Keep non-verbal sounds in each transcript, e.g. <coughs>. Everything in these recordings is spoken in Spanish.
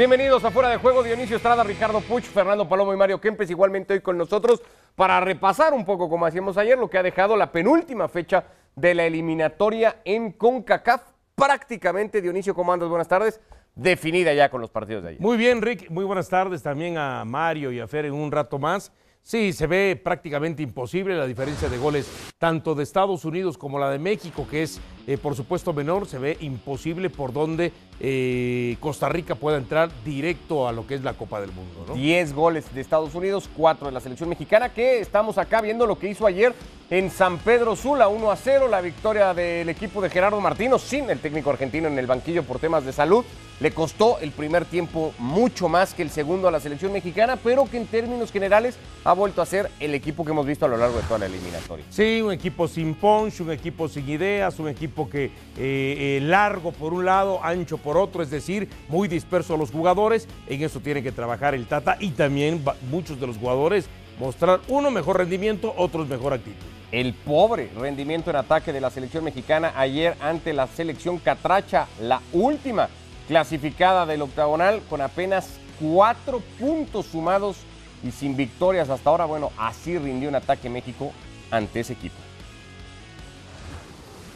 Bienvenidos a Fuera de Juego, Dionisio Estrada, Ricardo Puch, Fernando Palomo y Mario Kempes, igualmente hoy con nosotros para repasar un poco, como hacíamos ayer, lo que ha dejado la penúltima fecha de la eliminatoria en CONCACAF. Prácticamente, Dionisio, ¿cómo andas? Buenas tardes. Definida ya con los partidos de ayer. Muy bien, Rick. Muy buenas tardes también a Mario y a Fer en un rato más. Sí, se ve prácticamente imposible la diferencia de goles tanto de Estados Unidos como la de México, que es eh, por supuesto menor, se ve imposible por donde eh, Costa Rica pueda entrar directo a lo que es la Copa del Mundo. ¿no? 10 goles de Estados Unidos, 4 de la selección mexicana, que estamos acá viendo lo que hizo ayer en San Pedro Sula, 1 a 0, la victoria del equipo de Gerardo Martino, sin el técnico argentino en el banquillo por temas de salud. Le costó el primer tiempo mucho más que el segundo a la selección mexicana, pero que en términos generales ha vuelto a ser el equipo que hemos visto a lo largo de toda la eliminatoria. Sí, un equipo sin punch, un equipo sin ideas, un equipo que eh, eh, largo por un lado, ancho por otro, es decir, muy disperso a los jugadores. En eso tiene que trabajar el Tata y también muchos de los jugadores mostrar uno mejor rendimiento, otros mejor actitud. El pobre rendimiento en ataque de la selección mexicana ayer ante la selección Catracha, la última clasificada del octagonal, con apenas cuatro puntos sumados y sin victorias hasta ahora. Bueno, así rindió un ataque México ante ese equipo.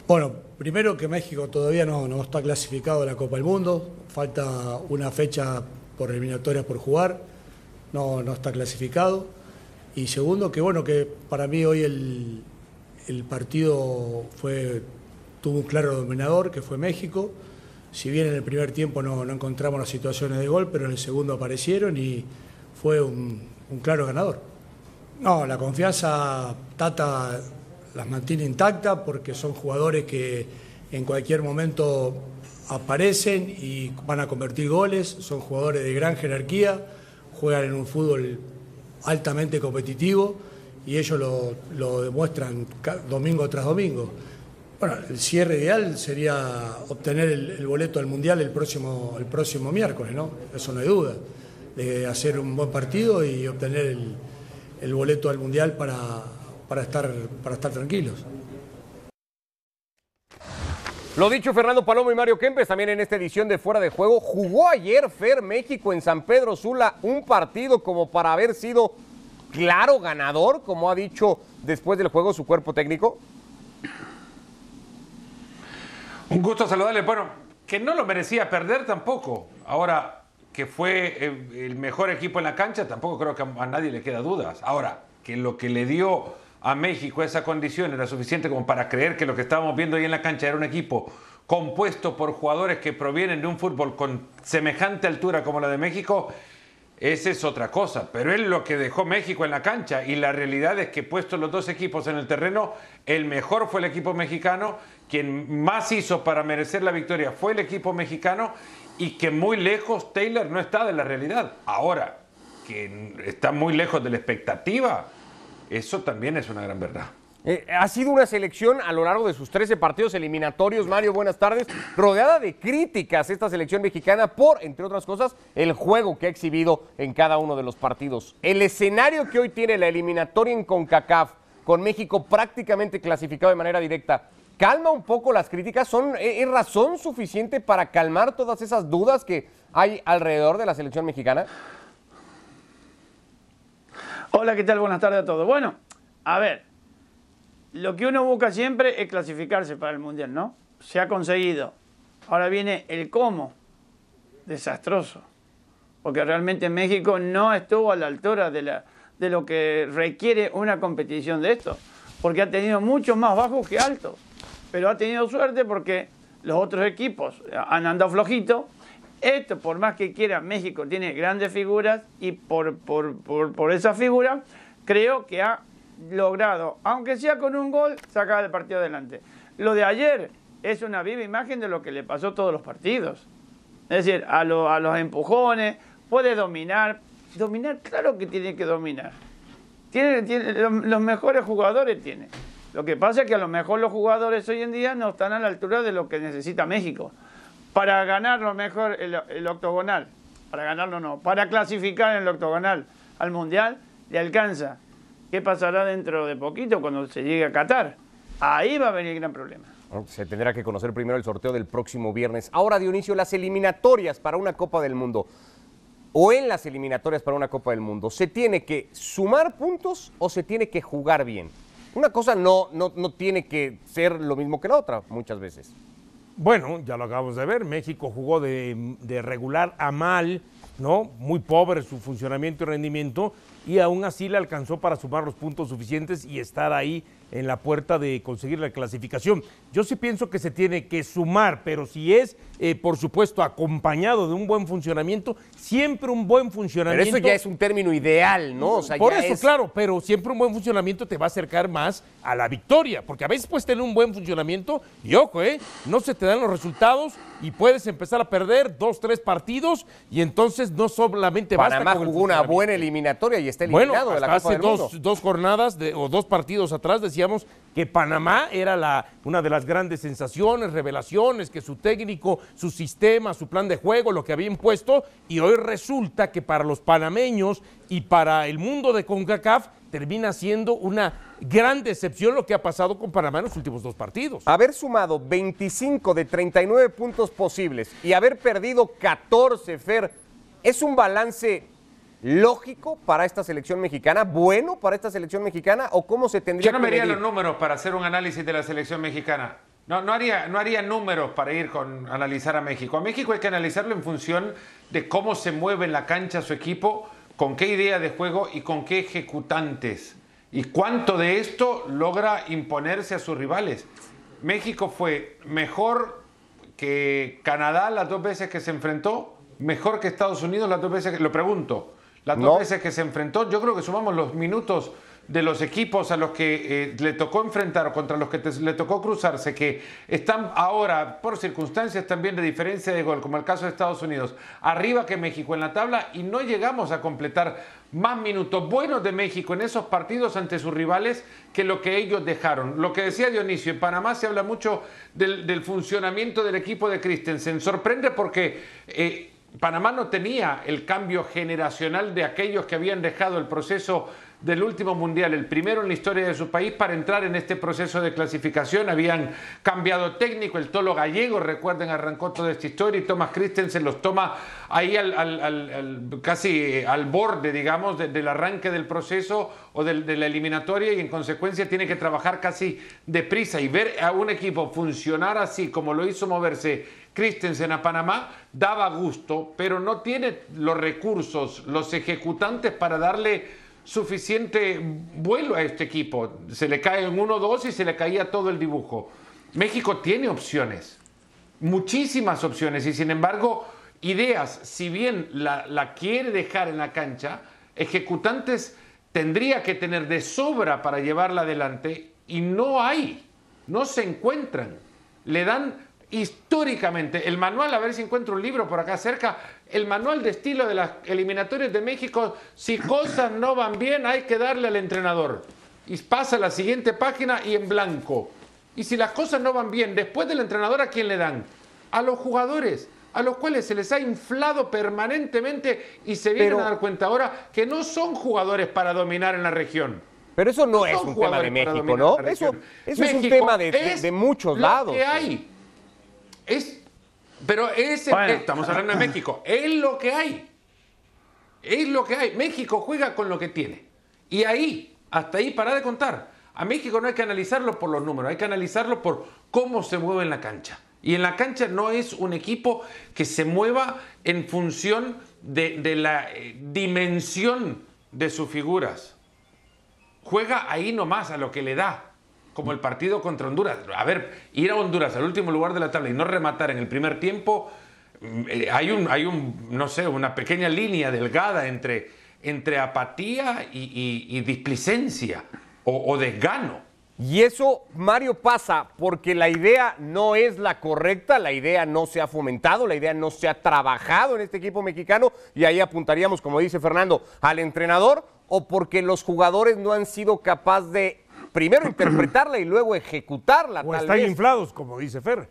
Bueno, primero que México todavía no, no está clasificado a la Copa del Mundo, falta una fecha por eliminatorias por jugar, no, no está clasificado. Y segundo, que bueno, que para mí hoy el, el partido fue, tuvo un claro dominador, que fue México. Si bien en el primer tiempo no, no encontramos las situaciones de gol, pero en el segundo aparecieron y fue un, un claro ganador. No, la confianza Tata las mantiene intacta porque son jugadores que en cualquier momento aparecen y van a convertir goles, son jugadores de gran jerarquía, juegan en un fútbol altamente competitivo y ellos lo, lo demuestran domingo tras domingo. Bueno, el cierre ideal sería obtener el, el boleto al Mundial el próximo, el próximo miércoles, ¿no? Eso no hay duda. De hacer un buen partido y obtener el, el boleto al Mundial para, para, estar, para estar tranquilos. Lo dicho, Fernando Palomo y Mario Kempes también en esta edición de Fuera de Juego. Jugó ayer Fer México en San Pedro Sula un partido como para haber sido claro ganador, como ha dicho después del juego su cuerpo técnico. Un gusto saludarle. Bueno, que no lo merecía perder tampoco. Ahora, que fue eh, el mejor equipo en la cancha, tampoco creo que a a nadie le queda dudas. Ahora, que lo que le dio a México esa condición era suficiente como para creer que lo que estábamos viendo ahí en la cancha era un equipo compuesto por jugadores que provienen de un fútbol con semejante altura como la de México, esa es otra cosa, pero es lo que dejó México en la cancha y la realidad es que puestos los dos equipos en el terreno, el mejor fue el equipo mexicano, quien más hizo para merecer la victoria fue el equipo mexicano y que muy lejos Taylor no está de la realidad. Ahora, que está muy lejos de la expectativa, eso también es una gran verdad. Eh, ha sido una selección a lo largo de sus 13 partidos eliminatorios, Mario, buenas tardes, rodeada de críticas esta selección mexicana por, entre otras cosas, el juego que ha exhibido en cada uno de los partidos. El escenario que hoy tiene la eliminatoria en CONCACAF, con México prácticamente clasificado de manera directa, calma un poco las críticas, ¿Son, eh, ¿es razón suficiente para calmar todas esas dudas que hay alrededor de la selección mexicana? Hola, ¿qué tal? Buenas tardes a todos. Bueno, a ver, lo que uno busca siempre es clasificarse para el Mundial, ¿no? Se ha conseguido. Ahora viene el cómo. Desastroso. Porque realmente México no estuvo a la altura de, lo que requiere una competición de esto. Porque ha tenido mucho más bajos que altos. Pero ha tenido suerte porque los otros equipos han andado flojito. Esto, por más que quiera, México tiene grandes figuras y por, por, por, esa figura creo que ha logrado, aunque sea con un gol, sacar el partido adelante. Lo de ayer es una viva imagen de lo que le pasó a todos los partidos. Es decir, a, lo- a los empujones, puede dominar. Dominar, claro que tiene que dominar. Tiene, los mejores jugadores tiene. Lo que pasa es que a lo mejor los jugadores hoy en día no están a la altura de lo que necesita México. Para ganar lo mejor el, octogonal, para ganarlo no, para clasificar en el octogonal al Mundial, le alcanza. ¿Qué pasará dentro de poquito cuando se llegue a Qatar? Ahí va a venir el gran problema. Se tendrá que conocer primero el sorteo del próximo viernes. Ahora, Dionisio, las eliminatorias para una Copa del Mundo. o en las eliminatorias para una Copa del Mundo, ¿se tiene que sumar puntos o se tiene que jugar bien? Una cosa no, no, no tiene que ser lo mismo que la otra muchas veces. Bueno, ya lo acabamos de ver, México jugó de, regular a mal, ¿no? Muy pobre su funcionamiento y rendimiento, y aún así le alcanzó para sumar los puntos suficientes y estar ahí en la puerta de conseguir la clasificación. Yo sí pienso que se tiene que sumar, pero si es, eh, por supuesto, acompañado de un buen funcionamiento, siempre un buen Pero funcionamiento. eso ya es un término ideal, ¿no? O sea, Por ya eso, es- claro, pero siempre un buen funcionamiento te va a acercar más a la victoria, porque a veces puedes tener un buen funcionamiento y ojo, ¿eh? no se te dan los resultados y puedes empezar a perder dos, tres partidos y entonces no solamente basta Panamá con jugó una buena eliminatoria y está Bueno, eliminado de la Copa hace del Mundo. dos, dos jornadas de- o dos partidos atrás decíamos que Panamá era la, una de las grandes sensaciones, revelaciones, que su técnico, su sistema, su plan de juego, lo que había impuesto, y hoy resulta que para los panameños y para el mundo de CONCACAF termina siendo una gran decepción lo que ha pasado con Panamá en los últimos dos partidos. Haber sumado 25 de 39 puntos posibles y haber perdido 14, Fer, ¿es un balance lógico para esta selección mexicana? ¿Bueno para esta selección mexicana? ¿O cómo se tendría Yo no que me haría medir? los números para hacer un análisis de la selección mexicana. No, no, haría, no haría números para ir con analizar a México. A México hay que analizarlo en función de cómo se mueve en la cancha su equipo, con qué idea de juego y con qué ejecutantes. Y cuánto de esto logra imponerse a sus rivales. México fue mejor que Canadá las dos veces que se enfrentó, mejor que Estados Unidos las dos veces que... Lo pregunto. Las dos No. veces que se enfrentó, yo creo que sumamos los minutos de los equipos a los que eh, le tocó enfrentar o contra los que le tocó cruzarse, que están ahora, por circunstancias también de diferencia de gol, como el caso de Estados Unidos, arriba que México en la tabla y no llegamos a completar más minutos buenos de México en esos partidos ante sus rivales que lo que ellos dejaron. Lo que decía Dionisio, en Panamá se habla mucho del, del funcionamiento del equipo de Christensen. Sorprende porque... eh, Panamá no tenía el cambio generacional de aquellos que habían dejado el proceso del último mundial, el primero en la historia de su país, para entrar en este proceso de clasificación. Habían cambiado técnico, el Tolo Gallego, recuerden, arrancó toda esta historia y Thomas Christensen los toma ahí al, casi eh, al borde, digamos, de- del arranque del proceso o del- de la eliminatoria y en consecuencia tiene que trabajar casi deprisa y ver a un equipo funcionar así como lo hizo moverse Christensen a Panamá daba gusto, pero no tiene los recursos, los ejecutantes para darle suficiente vuelo a este equipo. Se le cae en uno o dos y se le caía todo el dibujo. México tiene opciones, muchísimas opciones, y sin embargo, ideas, si bien la, la quiere dejar en la cancha, ejecutantes tendría que tener de sobra para llevarla adelante y no hay, no se encuentran. Le dan históricamente el manual, a ver si encuentro un libro por acá cerca, el manual de estilo de las eliminatorias de México, si cosas no van bien hay que darle al entrenador. Y pasa a la siguiente página y en blanco. Y si las cosas no van bien, después del entrenador, ¿a quién le dan? A los jugadores, a los cuales se les ha inflado permanentemente y se vienen Pero- a dar cuenta ahora que no son jugadores para dominar en la región. Pero eso no No es un tema de México, ¿no? Eso, es un tema de, de- muchos lo lados. que hay. Es, pero es, Bueno. estamos hablando de México. Es lo que hay. Es lo que hay. México juega con lo que tiene. Y ahí, hasta ahí, para de contar. A México no hay que analizarlo por los números, hay que analizarlo por cómo se mueve en la cancha. Y en la cancha no es un equipo que se mueva en función de, de la eh, dimensión de sus figuras juega ahí nomás a lo que le da, como el partido contra Honduras. A ver, ir a Honduras al último lugar de la tabla y no rematar en el primer tiempo, mm, eh, hay un, hay un, no sé, una pequeña línea delgada entre, entre apatía y, y- displicencia o, o desgano. Y eso, Mario, pasa porque la idea no es la correcta, la idea no se ha fomentado, la idea no se ha trabajado en este equipo mexicano y ahí apuntaríamos, como dice Fernando, al entrenador o porque los jugadores no han sido capaces de primero <clears throat> interpretarla y luego ejecutarla. O tal están vez. inflados, como dice Fer.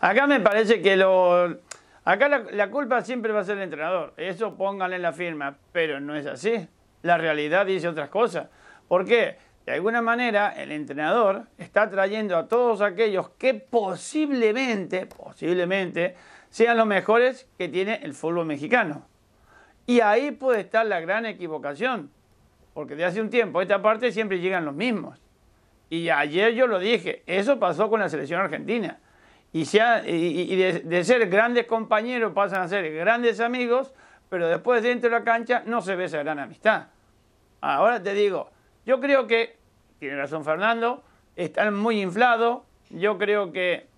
Acá me parece que lo. Acá la, la culpa siempre va a ser el entrenador. Eso pónganle en la firma, pero no es así. La realidad dice otras cosas. ¿Por qué? de alguna manera el entrenador está trayendo a todos aquellos que posiblemente, posiblemente, sean los mejores que tiene el fútbol mexicano. Y ahí puede estar la gran equivocación, porque de hace un tiempo esta parte siempre llegan los mismos. Y ayer yo lo dije, eso pasó con la selección argentina. Y, de, de ser grandes compañeros pasan a ser grandes amigos, pero después dentro de la cancha no se ve esa gran amistad. Ahora te digo, yo creo que, tiene razón Fernando, están muy inflados, yo creo que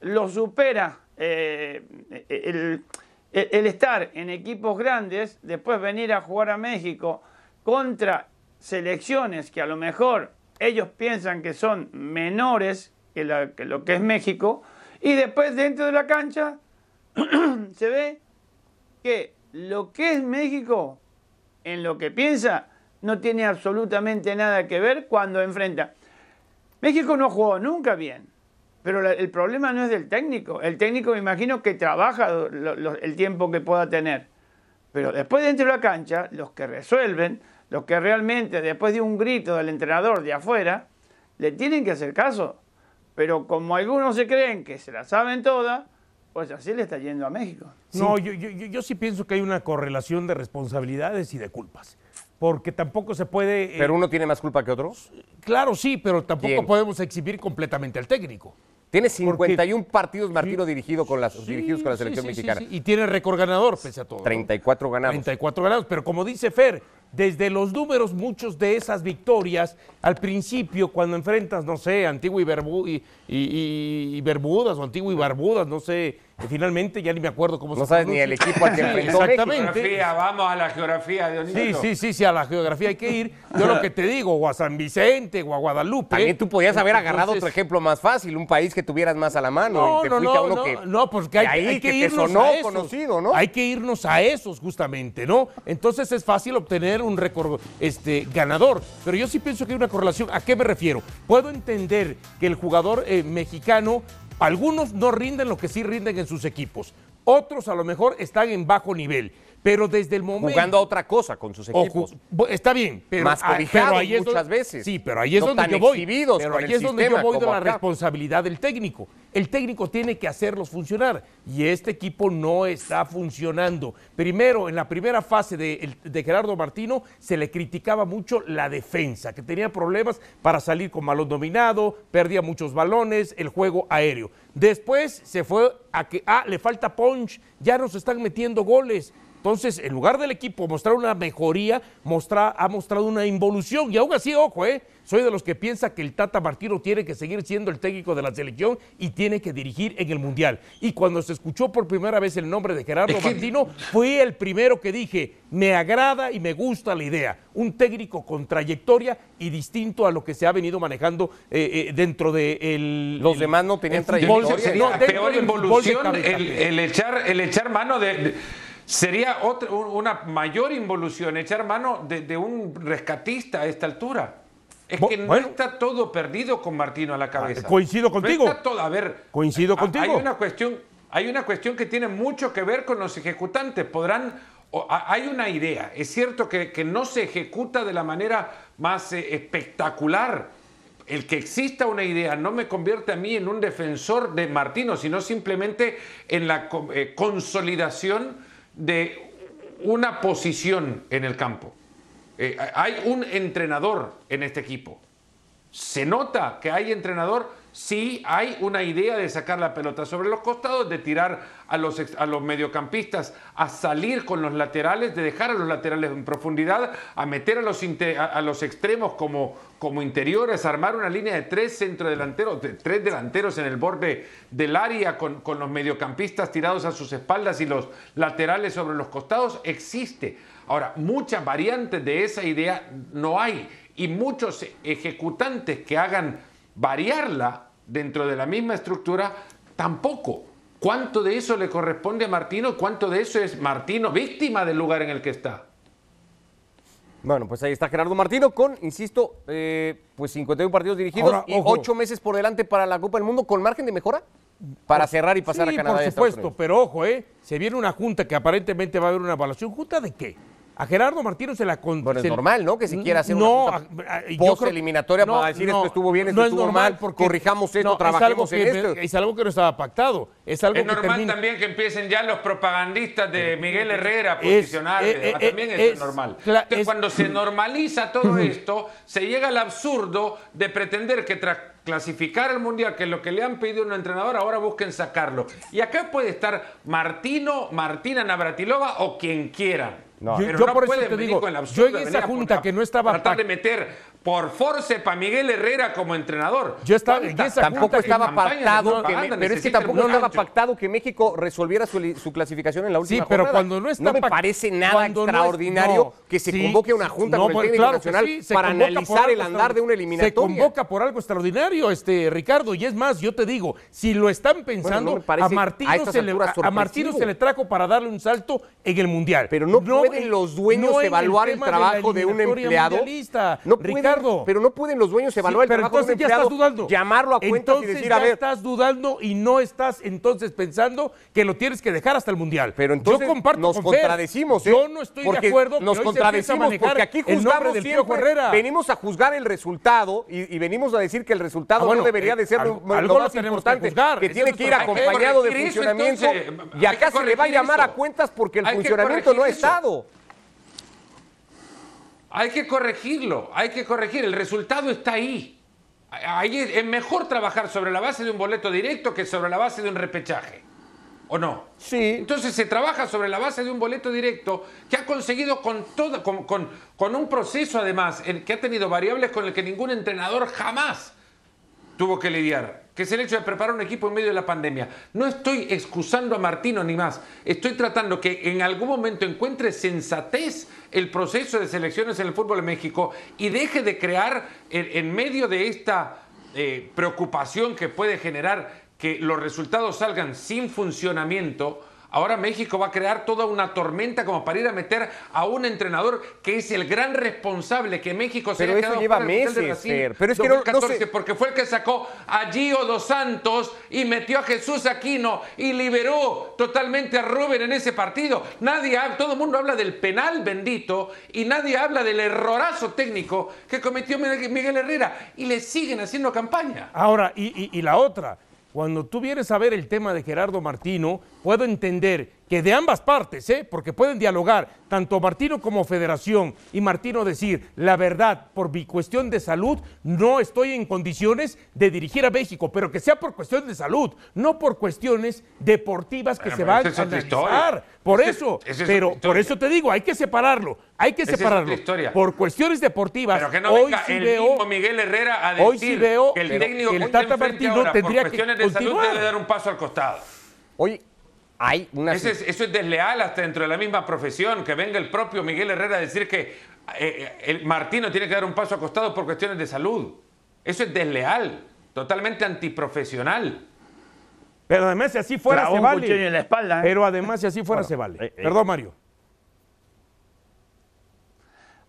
lo supera eh, el, estar en equipos grandes, después venir a jugar a México contra selecciones que a lo mejor ellos piensan que son menores que, lo que es México, y después dentro de la cancha <clears throat> se ve que lo que es México, en lo que piensa, no tiene absolutamente nada que ver cuando enfrenta. México no jugó nunca bien. Pero el problema no es del técnico. El técnico me imagino que trabaja el tiempo que pueda tener. Pero después dentro de la cancha, los que resuelven, los que realmente después de un grito del entrenador de afuera, le tienen que hacer caso. Pero como algunos se creen que se la saben todas, pues así le está yendo a México. No, yo, yo, sí pienso que hay una correlación de responsabilidades y de culpas. Porque tampoco se puede... Eh, ¿Pero uno tiene más culpa que otros? Claro, sí, pero tampoco podemos exhibir completamente al técnico. Tiene 51 partidos Martino dirigido con las, dirigidos con la selección mexicana. Y tiene récord ganador, pese a todo. 34 ganados. 34 ganados, pero como dice Fer, desde los números, muchos de esas victorias, al principio, cuando enfrentas, no sé, Antigua y, y, y Bermudas o Antigua y Barbudas, no sé, finalmente ya ni me acuerdo cómo se No sabes ni el equipo al que enfrentó Exactamente. vamos a la geografía de Sí, sí, sí, sí, a la geografía hay que ir. Yo lo que te digo, o a San Vicente, o a Guadalupe. También tú podías haber agarrado otro ejemplo más fácil, un país que tuvieras más a la mano. No, y te no, no, a uno no, que, no, pues que hay, que, irnos a esos. conocido, ¿no? Hay que irnos a esos justamente, ¿no? Entonces es fácil obtener un récord este, ganador. Pero yo sí pienso que hay una correlación. ¿A qué me refiero? Puedo entender que el jugador eh, mexicano algunos no rinden lo que sí rinden en sus equipos. Otros a lo mejor están en bajo nivel. Pero desde el momento. Jugando a otra cosa con sus equipos. está bien, pero. Más cobijados muchas veces. Sí, pero ahí es donde yo voy. Pero ahí es donde yo voy de la responsabilidad del técnico. El técnico tiene que hacerlos funcionar. Y este equipo no está funcionando. Primero, en la primera fase de, de Gerardo Martino, se le criticaba mucho la defensa, que tenía problemas para salir con balón dominado, perdía muchos balones, el juego aéreo. Después se fue a que, ah, le falta punch, ya nos están metiendo goles entonces, en lugar del equipo mostrar una mejoría, ha mostrado una involución. Y aún así, ojo, ¿eh? soy de los que piensa que el Tata Martino tiene que seguir siendo el técnico de la selección y tiene que dirigir en el Mundial. Y cuando se escuchó por primera vez el nombre de Gerardo Martino, fui el primero que dije, me agrada y me gusta la idea. Un técnico con trayectoria y distinto a lo que se ha venido manejando eh, eh, dentro de el... Los demás no tenían trayectoria. Sería peor involución el, echar, el echar mano de Sería otra, una mayor involución echar mano de, un rescatista a esta altura. Es que no está todo perdido con Martino a la cabeza. Ah, coincido contigo. No está todo, a ver. Coincido contigo. Hay una cuestión, hay una cuestión que tiene mucho que ver con los ejecutantes. Podrán, hay una idea. Es cierto que, no se ejecuta de la manera más eh, espectacular. El que exista una idea no me convierte a mí en un defensor de Martino, sino simplemente en la eh, consolidación de una posición en el campo. Eh, hay un entrenador en este equipo. Se nota que hay entrenador sí hay una idea de sacar la pelota sobre los costados, de tirar a los, a los mediocampistas a salir con los laterales, de dejar a los laterales en profundidad, a meter a los, a, los extremos como, como interiores, armar una línea de tres centrodelanteros, de tres delanteros en el borde del área con, con los mediocampistas tirados a sus espaldas y los laterales sobre los costados, existe. Ahora, muchas variantes de esa idea no hay y muchos ejecutantes que hagan variarla dentro de la misma estructura, tampoco. ¿Cuánto de eso le corresponde a Martino? ¿Cuánto de eso es Martino víctima del lugar en el que está? Bueno, pues ahí está Gerardo Martino con, insisto, eh, pues 51 partidos dirigidos y 8 meses por delante para la Copa del Mundo con margen de mejora para cerrar y pasar a Canadá. Por supuesto, pero ojo, ¿eh? Se viene una junta que aparentemente va a haber una evaluación. ¿Junta de qué? A Gerardo Martino se la con, Bueno, es normal, ¿no? Que se quiera hacer no, una post creo- eliminatoria para decir esto estuvo bien, esto no es estuvo normal mal, porque- corrijamos esto, no, es trabajemos algo en que- esto. Es algo que no estaba pactado. Es algo Es que normal también que empiecen ya los propagandistas de Miguel Herrera a Es- posicionarse. eh, eh, también eh, eso es, es- normal. Entonces, es- cuando se normaliza todo esto, se llega al absurdo de pretender que tras clasificar al Mundial, que es lo que le han pedido a un entrenador, ahora busquen sacarlo. Y acá puede estar Martino, Martina Navratilova o quien quieran. No. Yo- Pero yo no por eso te venir digo, con yo en esa junta que no estaba Tratar de meter por force para Miguel Herrera como entrenador. Yo estaba en ¿Cuánta esa Tampoco estaba pactado, que me- pero es que tampoco estaba pactado que México resolviera su, clasificación en la Sí, última pero jornada. cuando no está me pac- parece nada no extraordinario no, que se sí, convoque a una junta no, con el técnico claro que nacional sí, para analizar el andar de una eliminatoria. Se convoca por algo extraordinario, este Ricardo, y es más, yo te digo, si lo están pensando, no me parece a Martino a se le alturas a- a Martino sorpresivo. se le trajo para darle un salto en el mundial. Pero no, pueden en- los dueños no evaluar el, trabajo de, un empleado. No pueden, Pero no pueden los dueños evaluar Sí, el trabajo de un entonces ya estás dudando. llamarlo a cuentas Entonces y decir, ya a ver, estás dudando y no estás entonces pensando que lo tienes que dejar hasta el mundial. Pero entonces yo comparto nos con Fer. contradecimos, ¿eh? Yo no estoy porque de acuerdo que Nos hoy se empiece a contradecimos porque aquí el nombre juzgamos del siempre, Herrera. venimos a juzgar el resultado y, y venimos a decir que el resultado Ah, bueno, no debería eh, de ser algo- lo, algo más que importante, juzgar, que eso tiene que ir acompañado de que funcionamiento entonces, y acá que se le va a llamar a cuentas porque el que funcionamiento no ha estado. Hay que corregirlo, hay que corregir. El resultado está ahí. Ahí es mejor trabajar sobre la base de un boleto directo que sobre la base de un repechaje. ¿O no? Sí. Entonces se trabaja sobre la base de un boleto directo que ha conseguido con todo, con, con- con un proceso además, que ha tenido variables con el que ningún entrenador jamás tuvo que lidiar, que es el hecho de preparar un equipo en medio de la pandemia. No estoy excusando a Martino ni más, estoy tratando que en algún momento encuentre sensatez el proceso de selecciones en el fútbol de México y deje de crear en, medio de esta eh, preocupación que puede generar que los resultados salgan sin funcionamiento. Ahora México va a crear toda una tormenta como para ir a meter a un entrenador que es el gran responsable que México se Pero haya eso lleva de meses, Brasil. Pero es que no- no 2014, sé- porque fue el que sacó a Gio dos Santos y metió a Jesús Aquino y liberó totalmente a Rubén en ese partido. Nadie, todo el mundo habla del penal bendito y nadie habla del errorazo técnico que cometió Miguel Herrera y le siguen haciendo campaña. Ahora, y, y- y la otra, cuando tú vienes a ver el tema de Gerardo Martino, puedo entender que de ambas partes, ¿eh? porque pueden dialogar, tanto Martino como Federación, y Martino decir, la verdad, por mi cuestión de salud, no estoy en condiciones de dirigir a México, pero que sea por cuestión de salud, no por cuestiones deportivas que Bueno, se pero van a analizar. historia. Por es- eso, es pero por eso te digo, hay que separarlo, hay que es separarlo. Por cuestiones deportivas, Pero que no hoy venga sí el veo, mismo Miguel Herrera a decir hoy sí veo que el técnico el que está Tata Martino ahora, tendría por que cuestiones de salud debe dar un paso al costado. Oye, hay una... Ese es- eso es desleal hasta dentro de la misma profesión, que venga el propio Miguel Herrera a decir que eh, eh, el Martino tiene que dar un paso acostado por cuestiones de salud. Eso es desleal, totalmente antiprofesional. Pero además, si así fuera, se vale. cuchillo en la espalda, ¿eh? Pero además, si así fuera, se vale. eh, eh. Perdón, Mario.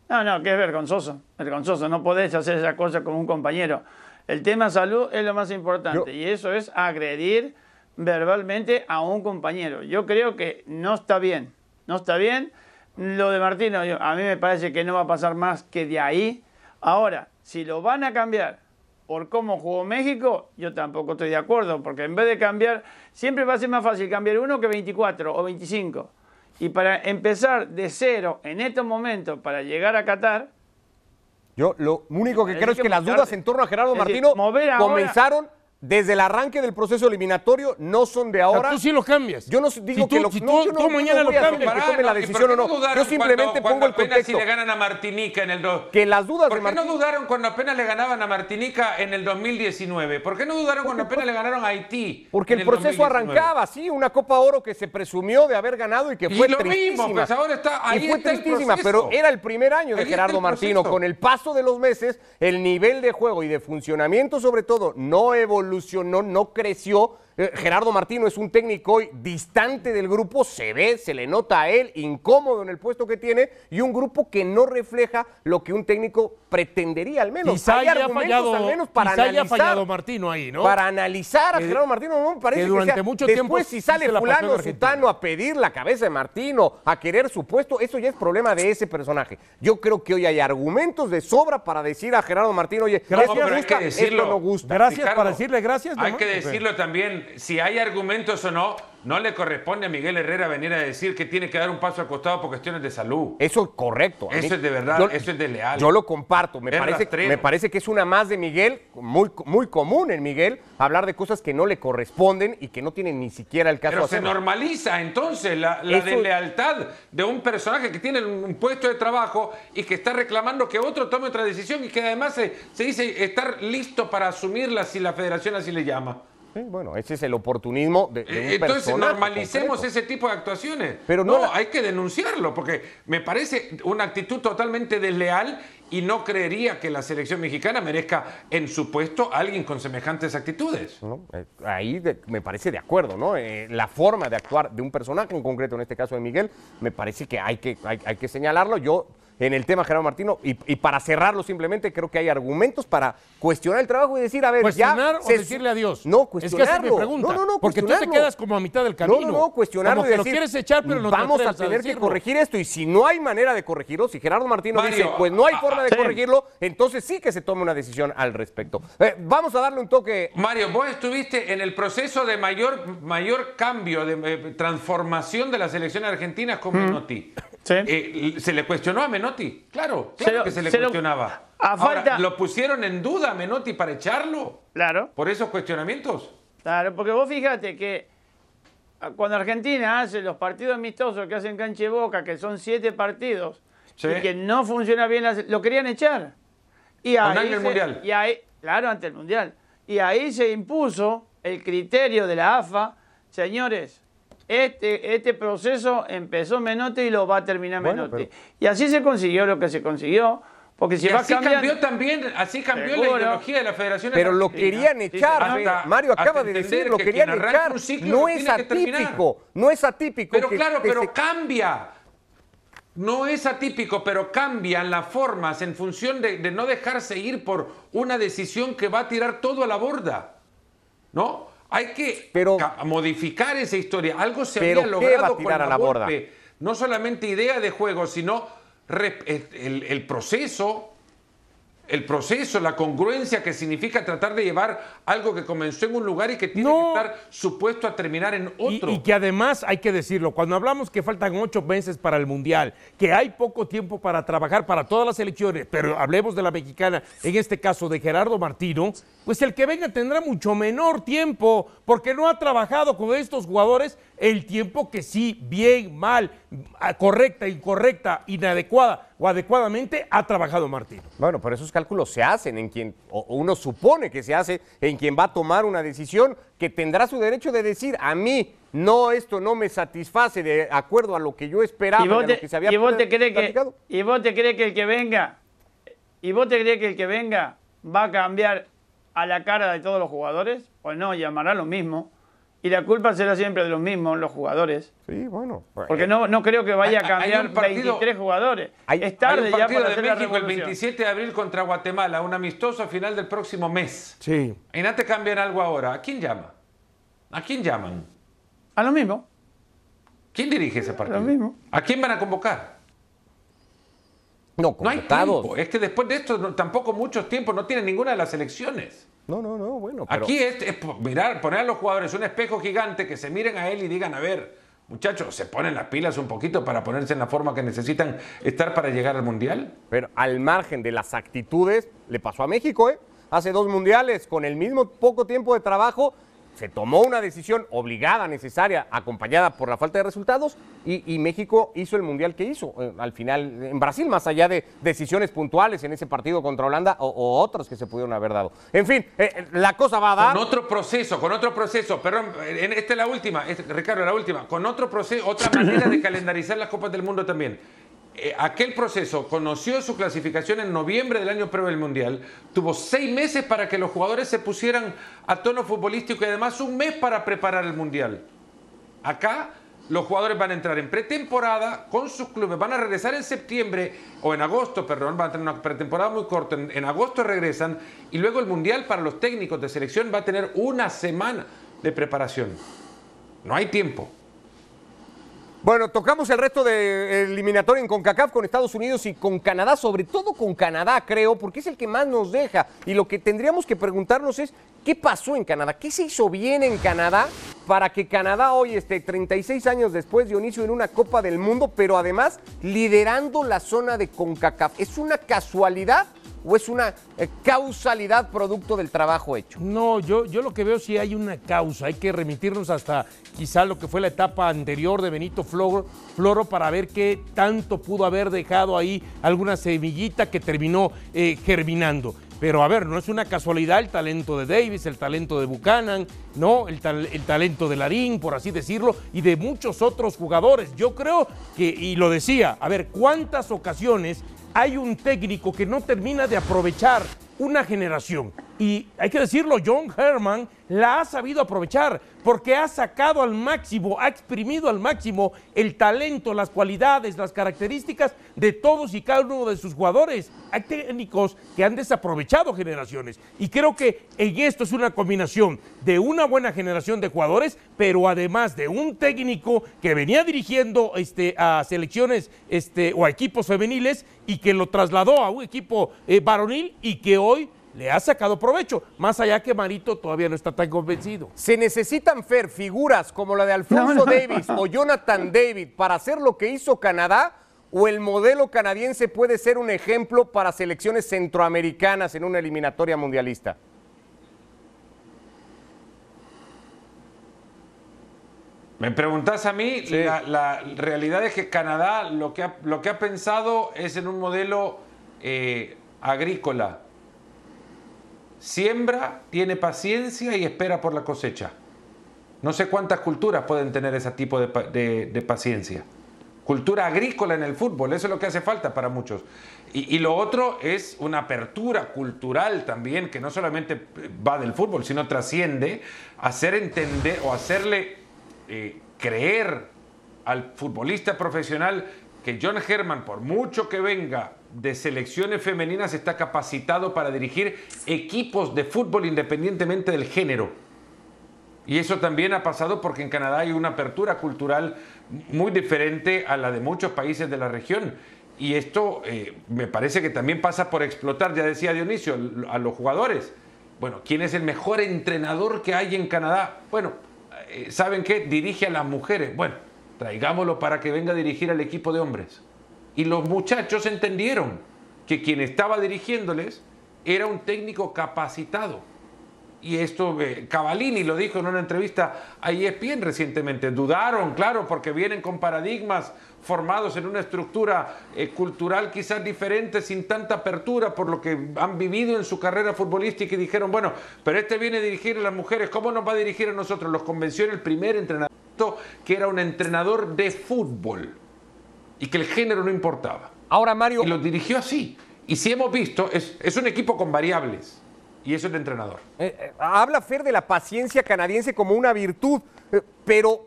No, no, que es vergonzoso. Vergonzoso. No podés hacer esa cosa con un compañero. El tema salud es lo más importante. Yo- Y eso es agredir verbalmente a un compañero. Yo creo que no está bien. No está bien. Lo de Martino, a mí me parece que no va a pasar más que de ahí. Ahora, si lo van a cambiar por cómo jugó México, yo tampoco estoy de acuerdo, porque en vez de cambiar, siempre va a ser más fácil cambiar uno que 24 o 25. Y para empezar de cero en estos momentos, para llegar a Qatar, Yo lo único que creo es que que las dudas en torno a Gerardo decir, Martino ahora- comenzaron desde el arranque del proceso eliminatorio, no son de O sea, ahora. tú sí lo cambias. Yo no digo Si tú- que lo si no, tú- yo no- tú mañana no voy lo a cambias. que tome la ¿y decisión o no. Yo simplemente cuando- pongo cuando el apenas contexto. si le ganan a Martinica en el do- Que las dudas ¿Por de qué no dudaron cuando apenas le ganaban a Martinica en el 2019? ¿Por qué no dudaron cuando apenas le ganaron a Haití? Porque en el proceso 2019? arrancaba, sí, una Copa Oro que se presumió de haber ganado y que Y fue lo mismo, tristísima. pues ahora está- ahí y fue está tristísima, pero era el primer año de Ahí Gerardo Martino. Con el paso de los meses, el nivel de juego y de funcionamiento, sobre todo, no evolucionó, no creció Eh, Gerardo Martino es un técnico hoy distante del grupo, se ve, se le nota a él incómodo en el puesto que tiene y un grupo que no refleja lo que un técnico pretendería al menos. Quizá Hay haya argumentos fallado, al menos para quizá haya analizar. fallado Martino ahí, ¿no? Para analizar a Que- Gerardo Martino, no me parece que que, durante sea- mucho Después, tiempo si sale fulano sutano a pedir la cabeza de Martino, a querer su puesto, eso ya es problema de ese personaje. Yo creo que hoy hay argumentos de sobra para decir a Gerardo Martino, oye, Gracias. esto hay gusta, que decirlo. esto no gusta. Gracias Ricardo, para decirle gracias. Hay que decirlo también, si hay argumentos o no, no le corresponde a Miguel Herrera venir a decir que tiene que dar un paso al costado por cuestiones de salud. Eso es correcto. Eso es de verdad, eso es desleal. Yo lo comparto. Me parece, me parece que es una más de Miguel, muy, muy común en Miguel, hablar de cosas que no le corresponden y que no tienen ni siquiera el caso Pero de se hacerlo. normaliza entonces la, la Eso- deslealtad de un personaje que tiene un puesto de trabajo y que está reclamando que otro tome otra decisión y que además se, se dice estar listo para asumirla si la federación así le llama. Sí, bueno, ese es el oportunismo de, de un Eh, Entonces normalicemos concreto. ese tipo de actuaciones. Pero no no, la- hay que denunciarlo porque me parece una actitud totalmente desleal y no creería que la selección mexicana merezca en su puesto a alguien con semejantes actitudes. ¿no? Eh, Ahí de- me parece de acuerdo, ¿no? Eh, la forma de actuar de un personaje en concreto, en este caso de Miguel, me parece que hay que, hay, hay que señalarlo. Yo, en el tema Gerardo Martino, y, y para cerrarlo simplemente, creo que hay argumentos para cuestionar el trabajo y decir, a ver, ¿Cuestionar ya... o se- decirle adiós? No, Es que esa cuestionarlo. es mi pregunta. No, no, no, porque tú te quedas como a mitad del camino. No, no, no, cuestionarlo Como y que lo decir, quieres echar, pero no te vamos a tener que corregir esto. Y si no hay manera de corregirlo, si Gerardo Martino Mario, dice, pues no hay ah, forma de sí. corregirlo, entonces sí que se tome una decisión al respecto. Eh, vamos a darle un toque Mario, vos estuviste en el proceso de mayor, mayor cambio, de eh, transformación de la selección argentina con Menotti. Sí. Eh, ¿Se le cuestionó a Menotti? Claro, Se claro lo- que se le se lo- cuestionaba. a Ahora, falta- ¿lo pusieron en duda a Menotti para echarlo? Claro. ¿Por esos cuestionamientos? Claro, porque vos fíjate que ah, cuando Argentina hace los partidos amistosos que hacen cancha y boca, que son siete partidos, Sí. y que no funciona bien, lo querían echar. Y Con ahí el se- Mundial. Y ahí, claro, ante el Mundial. Y ahí se impuso el criterio de la AFA, señores, este, este proceso empezó Menotti y lo va a terminar Bueno, Menotti. pero- Y así se consiguió lo que se consiguió, porque si y va así cambiando... cambió también, así cambió Seguro. la ideología de la Federación Pero lo querían sí, echar, hasta- Mario acaba de decir, lo que querían echar. un ciclo No es atípico, no es atípico. Pero que- claro, que pero se- cambia. No es atípico, pero cambian las formas en función de, de no dejarse ir por una decisión que va a tirar todo a la borda. ¿No? Hay que Pero- ca- modificar esa historia. Algo se ¿Pero había qué logrado va a con tirar a la borda? No solamente idea de juego, sino el- el proceso, el proceso, la congruencia que significa tratar de llevar algo que comenzó en un lugar y que tiene No. que estar supuesto a terminar en Y, otro. y que además hay que decirlo, cuando hablamos que faltan ocho meses para el Mundial, que hay poco tiempo para trabajar para todas las elecciones, pero hablemos de la mexicana, en este caso de Gerardo Martino, pues el que venga tendrá mucho menor tiempo, porque no ha trabajado con estos jugadores el tiempo que sí, bien, mal, correcta, incorrecta, inadecuada o adecuadamente ha trabajado Martino. Bueno, pero esos cálculos se hacen en quien, o uno supone que se hace en quien va a tomar una decisión que tendrá su derecho de decir, a mí, no, esto no me satisface de acuerdo a lo que yo esperaba, ¿Y vos, lo te, que se había y vos te crees que, platicado". y vos te crees que el que venga, y vos te crees que el que venga va a cambiar a la cara de todos los jugadores? Pues no, llamará lo mismo. Y la culpa será siempre de los mismos, los jugadores. Sí, bueno. pues, Porque no, no creo que vaya a Hay- hay cambiar partido- 23 jugadores. Hay- es tarde Hay un ya partido para de hacer la México el revolución. 27 de abril contra Guatemala, un amistoso a final del próximo mes. Sí. Y no te cambian algo ahora. ¿A quién llama? ¿A quién llaman? A lo mismo. ¿Quién dirige ese partido? Lo mismo. ¿A quién van a convocar? no, No hay tiempo. Es que después de esto no- tampoco muchos tiempos no tiene ninguna de las elecciones. No, no, no, bueno. Pero, Aquí es, es mirar, poner a los jugadores un espejo gigante que se miren a él y digan, a ver, muchachos, se ponen las pilas un poquito para ponerse en la forma que necesitan estar para llegar al Mundial. pero al margen de las actitudes, le pasó a México, ¿eh? Hace dos mundiales, con el mismo poco tiempo de trabajo, se tomó una decisión obligada, necesaria, acompañada por la falta de resultados, y, y México hizo el mundial que hizo. eh, al final, en Brasil, más allá de decisiones puntuales en ese partido contra Holanda o, o otras que se pudieron haber dado. En fin, eh, eh, la cosa va a dar. Con otro proceso, con otro proceso, perdón, en- esta es la última, es- Ricardo, la última, con otro proceso, otra manera de <coughs> calendarizar las Copas del Mundo también. Eh, aquel proceso conoció su clasificación en noviembre del año previo al Mundial, tuvo seis meses para que los jugadores se pusieran a tono futbolístico y además un mes para preparar el Mundial. Acá los jugadores van a entrar en pretemporada con sus clubes, van a regresar en septiembre o en agosto, perdón, van a tener una pretemporada muy corta, en agosto regresan y luego el Mundial para los técnicos de selección va a tener una semana de preparación. No hay tiempo. Bueno, tocamos el resto de eliminatorio en CONCACAF con Estados Unidos y con Canadá, sobre todo con Canadá, creo, porque es el que más nos deja. Y lo que tendríamos que preguntarnos es, ¿qué pasó en Canadá? ¿Qué se hizo bien en Canadá para que Canadá hoy esté 36 años después, Dionisio, en una Copa del Mundo, pero además liderando la zona de CONCACAF? ¿Es una casualidad? O es una eh, causalidad producto del trabajo hecho? No, yo, yo lo que veo sí hay una causa. Hay que remitirnos hasta quizá lo que fue la etapa anterior de Benito Floro, para ver qué tanto pudo haber dejado ahí alguna semillita que terminó eh, germinando. Pero a ver, no es una casualidad el talento de Davis, el talento de Buchanan, ¿no? El, el, talento de Larín, por así decirlo, y de muchos otros jugadores. Yo creo que, y lo decía, a ver, ¿cuántas ocasiones hay un técnico que no termina de aprovechar una generación. Y hay que decirlo, John Herman la ha sabido aprovechar porque ha sacado al máximo, ha exprimido al máximo el talento, las cualidades, las características de todos y cada uno de sus jugadores. Hay técnicos que han desaprovechado generaciones y creo que en esto es una combinación de una buena generación de jugadores, pero además de un técnico que venía dirigiendo este, a selecciones este, o a equipos femeniles y que lo trasladó a un equipo eh, varonil y que hoy le ha sacado provecho, más allá que Marito todavía no está tan convencido. Se necesitan, Fer, figuras como la de Alfonso Davis o Jonathan David para hacer lo que hizo Canadá, o el modelo canadiense puede ser un ejemplo para selecciones centroamericanas en una eliminatoria mundialista. Me preguntas a mí, la, realidad es que Canadá lo que ha, lo que ha pensado es en un modelo eh, agrícola. Siembra, tiene paciencia y espera por la cosecha. No sé cuántas culturas pueden tener ese tipo de, paciencia. Cultura agrícola en el fútbol, eso es lo que hace falta para muchos. Y, lo otro es una apertura cultural también, que no solamente va del fútbol, sino trasciende, hacer entender o hacerle eh, creer al futbolista profesional que John Herman, por mucho que venga de selecciones femeninas, está capacitado para dirigir equipos de fútbol independientemente del género. Y eso también ha pasado porque en Canadá hay una apertura cultural muy diferente a la de muchos países de la región. Y esto eh, me parece que también pasa por explotar, ya decía Dionisio, a los jugadores. Bueno, ¿quién es el mejor entrenador que hay en Canadá? Bueno, eh, ¿saben qué? Dirige a las mujeres. Bueno, traigámoslo para que venga a dirigir al equipo de hombres. Y los muchachos entendieron que quien estaba dirigiéndoles era un técnico capacitado. Y esto eh, Cavalini lo dijo en una entrevista a ESPN recientemente. Dudaron, claro, porque vienen con paradigmas formados en una estructura eh, cultural quizás diferente, sin tanta apertura por lo que han vivido en su carrera futbolística y dijeron, bueno, pero este viene a dirigir a las mujeres, ¿cómo nos va a dirigir a nosotros? Los convenció en el primer entrenador que era un entrenador de fútbol y que el género no importaba. Ahora Mario... Y lo dirigió así. Y si hemos visto, es, es un equipo con variables. Y eso es el entrenador. Eh, eh, habla Fer de la paciencia canadiense como una virtud, eh, pero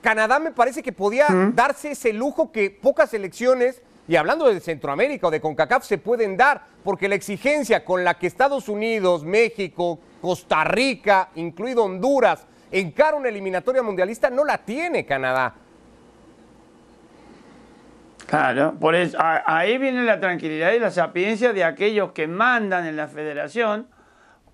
Canadá me parece que podía darse ese lujo que pocas selecciones, y hablando de Centroamérica o de CONCACAF, se pueden dar, porque la exigencia con la que Estados Unidos, México, Costa Rica, incluido Honduras, encara una eliminatoria mundialista, no la tiene Canadá. Claro, por eso, ahí viene la tranquilidad y la sapiencia de aquellos que mandan en la federación,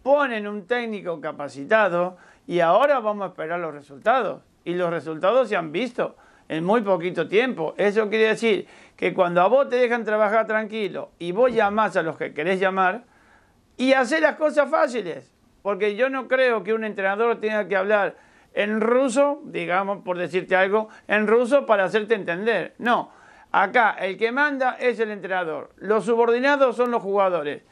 ponen un técnico capacitado y ahora vamos a esperar los resultados. Y los resultados se han visto en muy poquito tiempo. Eso quiere decir que cuando a vos te dejan trabajar tranquilo y vos llamás a los que querés llamar y hacer las cosas fáciles, porque yo no creo que un entrenador tenga que hablar en ruso, digamos, por decirte algo, en ruso para hacerte entender. No, acá el que manda es el entrenador, los subordinados son los jugadores.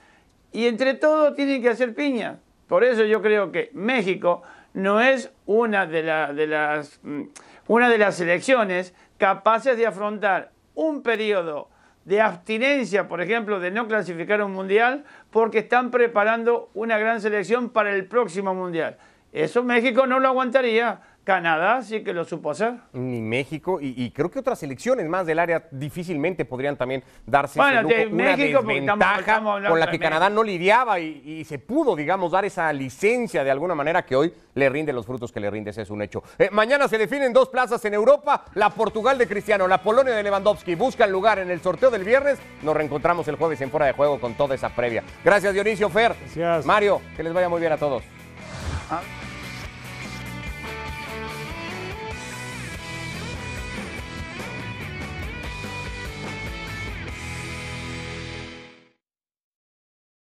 Y entre todos tienen que hacer piña. Por eso yo creo que México no es una de, las, mm, una de las selecciones capaces de afrontar un periodo de abstinencia, por ejemplo, de no clasificar un mundial, porque están preparando una gran selección para el próximo mundial. Eso México no lo aguantaría. Canadá sí que lo supo hacer. Ni México, y, y creo que otras selecciones más del área difícilmente podrían también darse Bueno, ese lujo. de una México, desventaja estamos con la que México. Canadá no lidiaba y, y se pudo, digamos, dar esa licencia de alguna manera que hoy le rinde los frutos que le rinde, ese es un hecho. Eh, mañana se definen dos plazas en Europa, la Portugal de Cristiano, la Polonia de Lewandowski, buscan lugar en el sorteo del viernes, nos reencontramos el jueves en Fuera de Juego con toda esa previa. Gracias Dionisio Fer, Gracias. Mario, que les vaya muy bien a todos. Ah,